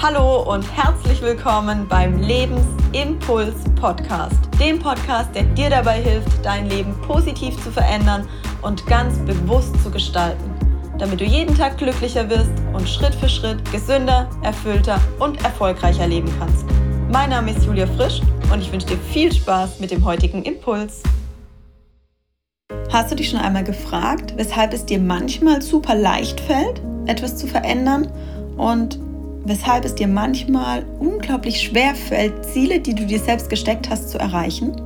Hallo und herzlich willkommen beim Lebensimpuls Podcast, dem Podcast, der dir dabei hilft, dein Leben positiv zu verändern und ganz bewusst zu gestalten, damit du jeden Tag glücklicher wirst und Schritt für Schritt gesünder, erfüllter und erfolgreicher leben kannst. Mein Name ist Julia Frisch und ich wünsche dir viel Spaß mit dem heutigen Impuls. Hast du dich schon einmal gefragt, weshalb es dir manchmal super leicht fällt, etwas zu verändern und weshalb es dir manchmal unglaublich schwer fällt, Ziele, die du dir selbst gesteckt hast, zu erreichen?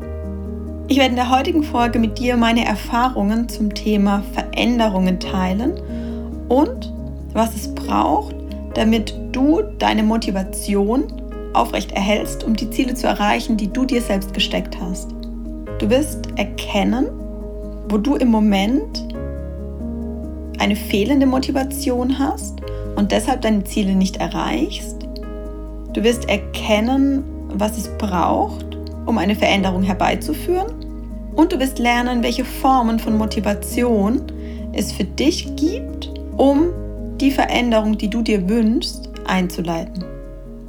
Ich werde in der heutigen Folge mit dir meine Erfahrungen zum Thema Veränderungen teilen und was es braucht, damit du deine Motivation aufrecht erhältst, um die Ziele zu erreichen, die du dir selbst gesteckt hast. Du wirst erkennen, wo du im Moment eine fehlende Motivation hast und deshalb deine Ziele nicht erreichst. Du wirst erkennen, was es braucht, um eine Veränderung herbeizuführen. Und du wirst lernen, welche Formen von Motivation es für dich gibt, um die Veränderung, die du dir wünschst, einzuleiten.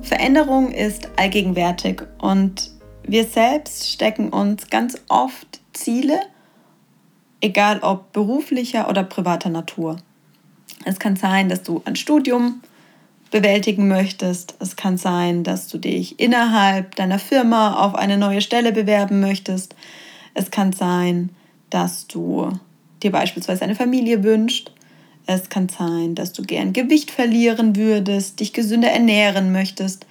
Veränderung ist allgegenwärtig und wir selbst stecken uns ganz oft Ziele egal ob beruflicher oder privater Natur. Es kann sein, dass du ein Studium bewältigen möchtest. Es kann sein, dass du dich innerhalb deiner Firma auf eine neue Stelle bewerben möchtest. Es kann sein, dass du dir beispielsweise eine Familie wünschst. Es kann sein, dass du gern Gewicht verlieren würdest, dich gesünder ernähren möchtest.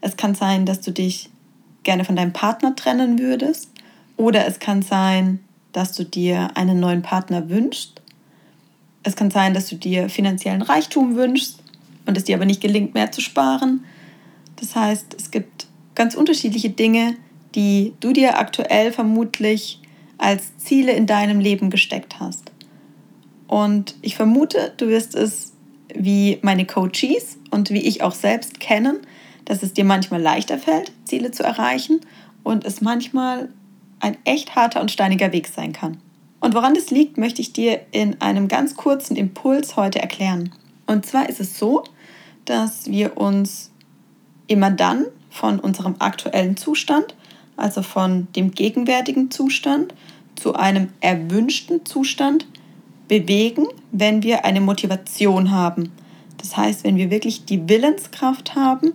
Es kann sein, dass du dich gerne von deinem Partner trennen würdest. Oder es kann sein, dass du dir einen neuen Partner wünschst. Es kann sein, dass du dir finanziellen Reichtum wünschst und es dir aber nicht gelingt, mehr zu sparen. Das heißt, es gibt ganz unterschiedliche Dinge, die du dir aktuell vermutlich als Ziele in deinem Leben gesteckt hast. Und ich vermute, du wirst es wie meine Coaches und wie ich auch selbst kennen, dass es dir manchmal leichter fällt, Ziele zu erreichen und es manchmal ein echt harter und steiniger Weg sein kann. Und woran das liegt, möchte ich dir in einem ganz kurzen Impuls heute erklären. Und zwar ist es so, dass wir uns immer dann von unserem aktuellen Zustand, also von dem gegenwärtigen Zustand, zu einem erwünschten Zustand bewegen, wenn wir eine Motivation haben. Das heißt, wenn wir wirklich die Willenskraft haben,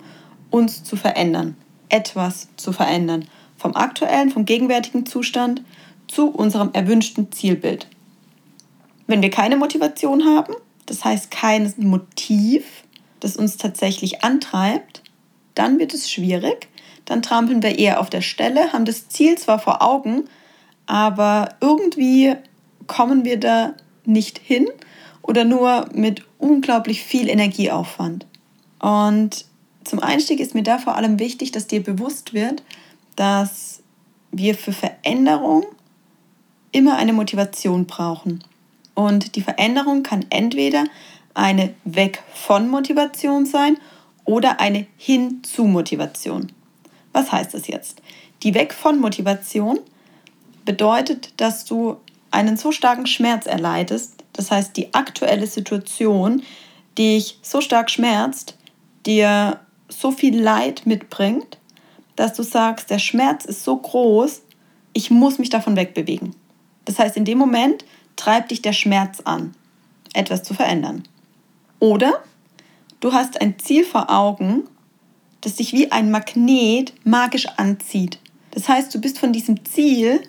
uns zu verändern, etwas zu verändern vom aktuellen, vom gegenwärtigen Zustand zu unserem erwünschten Zielbild. Wenn wir keine Motivation haben, das heißt kein Motiv, das uns tatsächlich antreibt, dann wird es schwierig. Dann trampeln wir eher auf der Stelle, haben das Ziel zwar vor Augen, aber irgendwie kommen wir da nicht hin oder nur mit unglaublich viel Energieaufwand. Und zum Einstieg ist mir da vor allem wichtig, dass dir bewusst wird, dass wir für Veränderung immer eine Motivation brauchen. Und die Veränderung kann entweder eine Weg von Motivation sein oder eine Hin zu Motivation. Was heißt das jetzt? Die Weg von Motivation bedeutet, dass du einen so starken Schmerz erleidest, das heißt die aktuelle Situation, dich so stark schmerzt, dir so viel Leid mitbringt, dass du sagst, der Schmerz ist so groß, ich muss mich davon wegbewegen. Das heißt, in dem Moment treibt dich der Schmerz an, etwas zu verändern. Oder du hast ein Ziel vor Augen, das dich wie ein Magnet magisch anzieht. Das heißt, du bist von diesem Ziel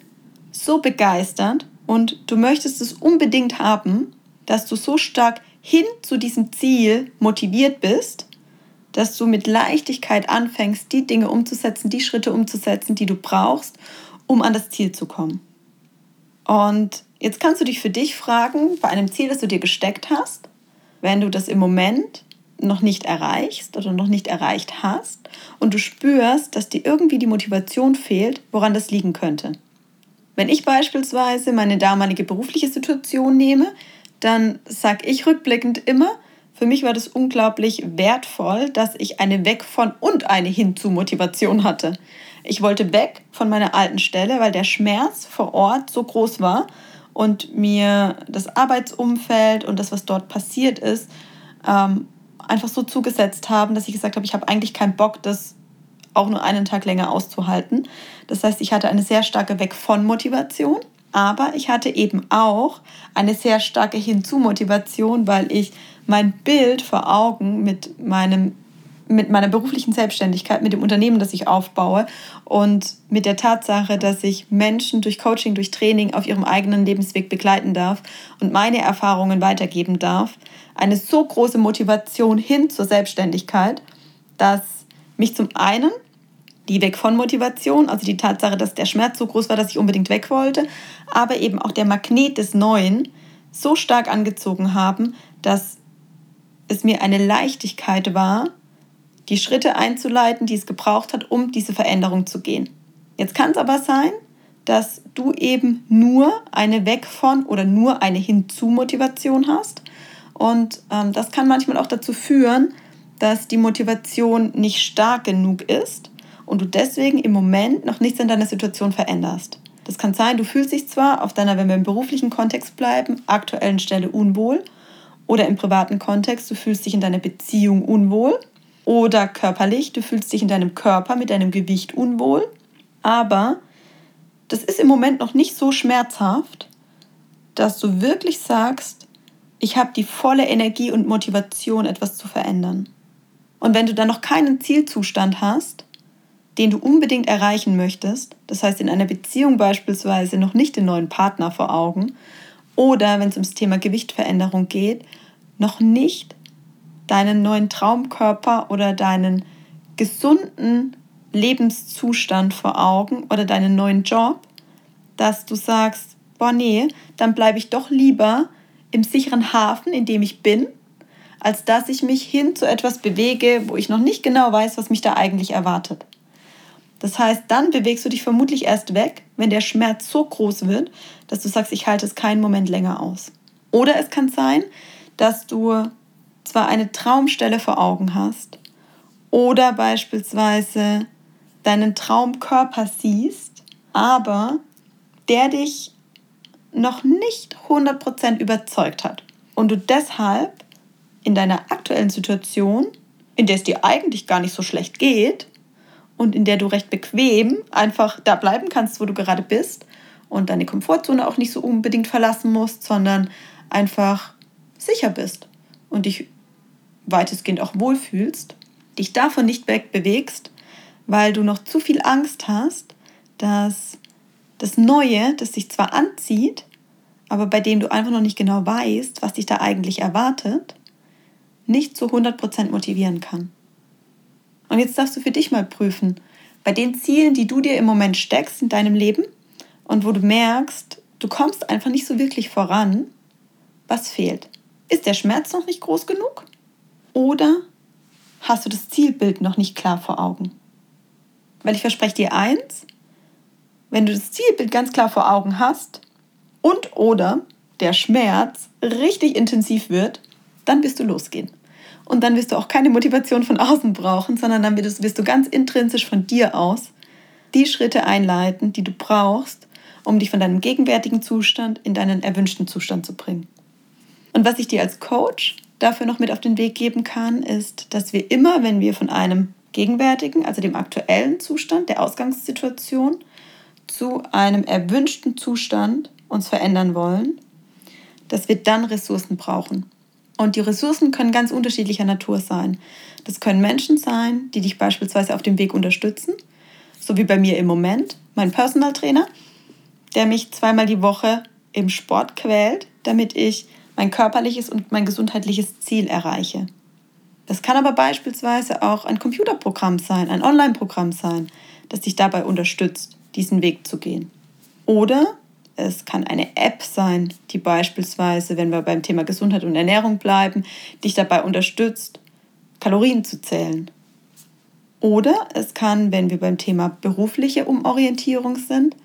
so begeistert und du möchtest es unbedingt haben, dass du so stark hin zu diesem Ziel motiviert bist, dass du mit Leichtigkeit anfängst, die Dinge umzusetzen, die Schritte umzusetzen, die du brauchst, um an das Ziel zu kommen. Und jetzt kannst du dich für dich fragen, bei einem Ziel, das du dir gesteckt hast, wenn du das im Moment noch nicht erreichst oder noch nicht erreicht hast und du spürst, dass dir irgendwie die Motivation fehlt, woran das liegen könnte. Wenn ich beispielsweise meine damalige berufliche Situation nehme, dann sage ich rückblickend immer, für mich war das unglaublich wertvoll, dass ich eine Weg von und eine hinzu Motivation hatte. Ich wollte weg von meiner alten Stelle, weil der Schmerz vor Ort so groß war und mir das Arbeitsumfeld und das, was dort passiert ist, ähm, einfach so zugesetzt haben, dass ich gesagt habe, ich habe eigentlich keinen Bock, das auch nur einen Tag länger auszuhalten. Das heißt, ich hatte eine sehr starke Weg von Motivation, aber ich hatte eben auch eine sehr starke Hinzu-Motivation, weil ich mein Bild vor Augen mit meinem mit meiner beruflichen Selbstständigkeit, mit dem Unternehmen, das ich aufbaue und mit der Tatsache, dass ich Menschen durch Coaching, durch Training auf ihrem eigenen Lebensweg begleiten darf und meine Erfahrungen weitergeben darf, eine so große Motivation hin zur Selbstständigkeit, dass mich zum einen die Weg von Motivation, also die Tatsache, dass der Schmerz so groß war, dass ich unbedingt weg wollte, aber eben auch der Magnet des Neuen so stark angezogen haben, dass es mir eine Leichtigkeit war, die Schritte einzuleiten, die es gebraucht hat, um diese Veränderung zu gehen. Jetzt kann es aber sein, dass du eben nur eine Weg von oder nur eine Hinzu-Motivation hast. Und ähm, das kann manchmal auch dazu führen, dass die Motivation nicht stark genug ist und du deswegen im Moment noch nichts in deiner Situation veränderst. Das kann sein, du fühlst dich zwar auf deiner, wenn wir im beruflichen Kontext bleiben, aktuellen Stelle unwohl oder im privaten Kontext, du fühlst dich in deiner Beziehung unwohl oder körperlich, du fühlst dich in deinem Körper mit deinem Gewicht unwohl, aber das ist im Moment noch nicht so schmerzhaft, dass du wirklich sagst, ich habe die volle Energie und Motivation, etwas zu verändern. Und wenn du dann noch keinen Zielzustand hast, den du unbedingt erreichen möchtest, das heißt in einer Beziehung beispielsweise noch nicht den neuen Partner vor Augen, oder wenn es ums Thema Gewichtveränderung geht, noch nicht deinen neuen Traumkörper oder deinen gesunden Lebenszustand vor Augen oder deinen neuen Job, dass du sagst, boah nee, dann bleibe ich doch lieber im sicheren Hafen, in dem ich bin als dass ich mich hin zu etwas bewege, wo ich noch nicht genau weiß, was mich da eigentlich erwartet. Das heißt, dann bewegst du dich vermutlich erst weg, wenn der Schmerz so groß wird, dass du sagst, ich halte es keinen Moment länger aus. Oder es kann sein, dass du zwar eine Traumstelle vor Augen hast oder beispielsweise deinen Traumkörper siehst, aber der dich noch nicht 100% überzeugt hat und du deshalb in deiner aktuellen Situation, in der es dir eigentlich gar nicht so schlecht geht und in der du recht bequem einfach da bleiben kannst, wo du gerade bist und deine Komfortzone auch nicht so unbedingt verlassen musst, sondern einfach sicher bist und dich weitestgehend auch wohlfühlst, dich davon nicht wegbewegst, weil du noch zu viel Angst hast, dass das Neue, das dich zwar anzieht, aber bei dem du einfach noch nicht genau weißt, was dich da eigentlich erwartet, nicht zu 100% motivieren kann. Und jetzt darfst du für dich mal prüfen, bei den Zielen, die du dir im Moment steckst in deinem Leben und wo du merkst, du kommst einfach nicht so wirklich voran, was fehlt? Ist der Schmerz noch nicht groß genug? Oder hast du das Zielbild noch nicht klar vor Augen? Weil ich verspreche dir eins, wenn du das Zielbild ganz klar vor Augen hast und oder der Schmerz richtig intensiv wird, dann wirst du losgehen. Und dann wirst du auch keine Motivation von außen brauchen, sondern dann wirst, wirst du ganz intrinsisch von dir aus die Schritte einleiten, die du brauchst, um dich von deinem gegenwärtigen Zustand in deinen erwünschten Zustand zu bringen. Und was ich dir als Coach dafür noch mit auf den Weg geben kann, ist, dass wir immer, wenn wir von einem gegenwärtigen, also dem aktuellen Zustand, der Ausgangssituation, zu einem erwünschten Zustand uns verändern wollen, dass wir dann Ressourcen brauchen. Und die Ressourcen können ganz unterschiedlicher Natur sein. Das können Menschen sein, die dich beispielsweise auf dem Weg unterstützen, so wie bei mir im Moment, mein Personal Trainer, der mich zweimal die Woche im Sport quält, damit ich mein körperliches und mein gesundheitliches Ziel erreiche. Das kann aber beispielsweise auch ein Computerprogramm sein, ein Online-Programm sein, das dich dabei unterstützt, diesen Weg zu gehen. Oder es kann eine App sein, die beispielsweise, wenn wir beim Thema Gesundheit und Ernährung bleiben, dich dabei unterstützt, Kalorien zu zählen. Oder es kann, wenn wir beim Thema berufliche Umorientierung sind,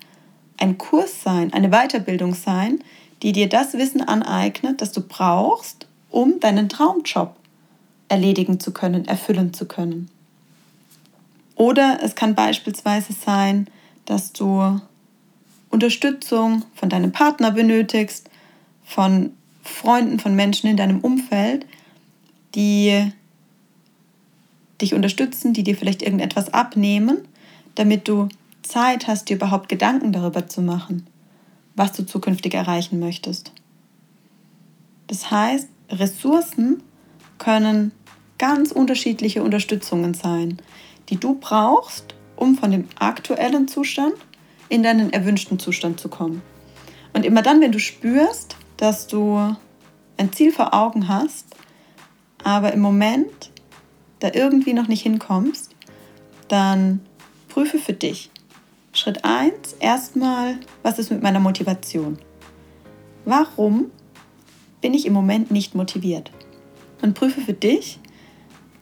ein Kurs sein, eine Weiterbildung sein, die dir das Wissen aneignet, das du brauchst, um deinen Traumjob erledigen zu können, erfüllen zu können. Oder es kann beispielsweise sein, dass du Unterstützung von deinem Partner benötigst, von Freunden, von Menschen in deinem Umfeld, die dich unterstützen, die dir vielleicht irgendetwas abnehmen, damit du Zeit hast, dir überhaupt Gedanken darüber zu machen, was du zukünftig erreichen möchtest. Das heißt, Ressourcen können ganz unterschiedliche Unterstützungen sein, die du brauchst, um von dem aktuellen Zustand in deinen erwünschten Zustand zu kommen. Und immer dann, wenn du spürst, dass du ein Ziel vor Augen hast, aber im Moment da irgendwie noch nicht hinkommst, dann prüfe für dich. Schritt 1, erstmal, was ist mit meiner Motivation? Warum bin ich im Moment nicht motiviert? Und prüfe für dich,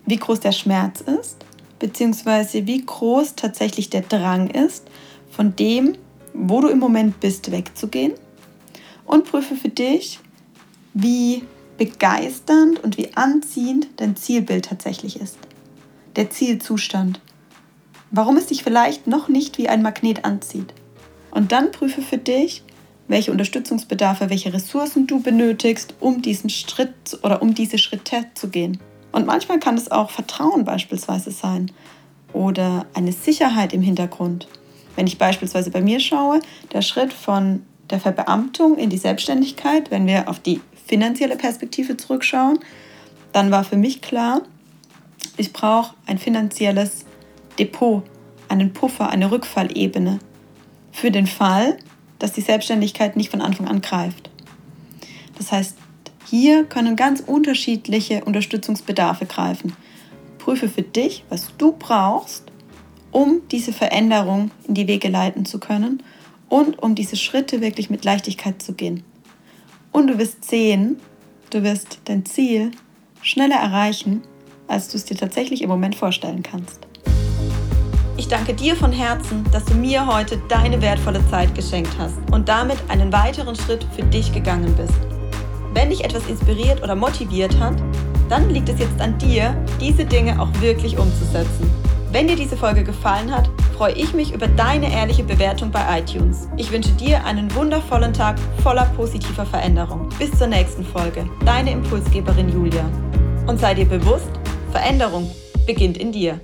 wie groß der Schmerz ist, beziehungsweise wie groß tatsächlich der Drang ist, von dem, wo du im Moment bist, wegzugehen. Und prüfe für dich, wie begeisternd und wie anziehend dein Zielbild tatsächlich ist. Der Zielzustand. Warum es dich vielleicht noch nicht wie ein Magnet anzieht. Und dann prüfe für dich, welche Unterstützungsbedarfe, welche Ressourcen du benötigst, um diesen Schritt oder um diese Schritte zu gehen. Und manchmal kann es auch Vertrauen beispielsweise sein oder eine Sicherheit im Hintergrund. Wenn ich beispielsweise bei mir schaue, der Schritt von der Verbeamtung in die Selbstständigkeit, wenn wir auf die finanzielle Perspektive zurückschauen, dann war für mich klar, ich brauche ein finanzielles Depot, einen Puffer, eine Rückfallebene für den Fall, dass die Selbstständigkeit nicht von Anfang an greift. Das heißt, hier können ganz unterschiedliche Unterstützungsbedarfe greifen. Prüfe für dich, was du brauchst, um diese Veränderung in die Wege leiten zu können und um diese Schritte wirklich mit Leichtigkeit zu gehen. Und du wirst sehen, du wirst dein Ziel schneller erreichen, als du es dir tatsächlich im Moment vorstellen kannst. Ich danke dir von Herzen, dass du mir heute deine wertvolle Zeit geschenkt hast und damit einen weiteren Schritt für dich gegangen bist. Wenn dich etwas inspiriert oder motiviert hat, dann liegt es jetzt an dir, diese Dinge auch wirklich umzusetzen. Wenn dir diese Folge gefallen hat, freue ich mich über deine ehrliche Bewertung bei iTunes. Ich wünsche dir einen wundervollen Tag voller positiver Veränderung. Bis zur nächsten Folge. Deine Impulsgeberin Julia. Und sei dir bewusst, Veränderung beginnt in dir.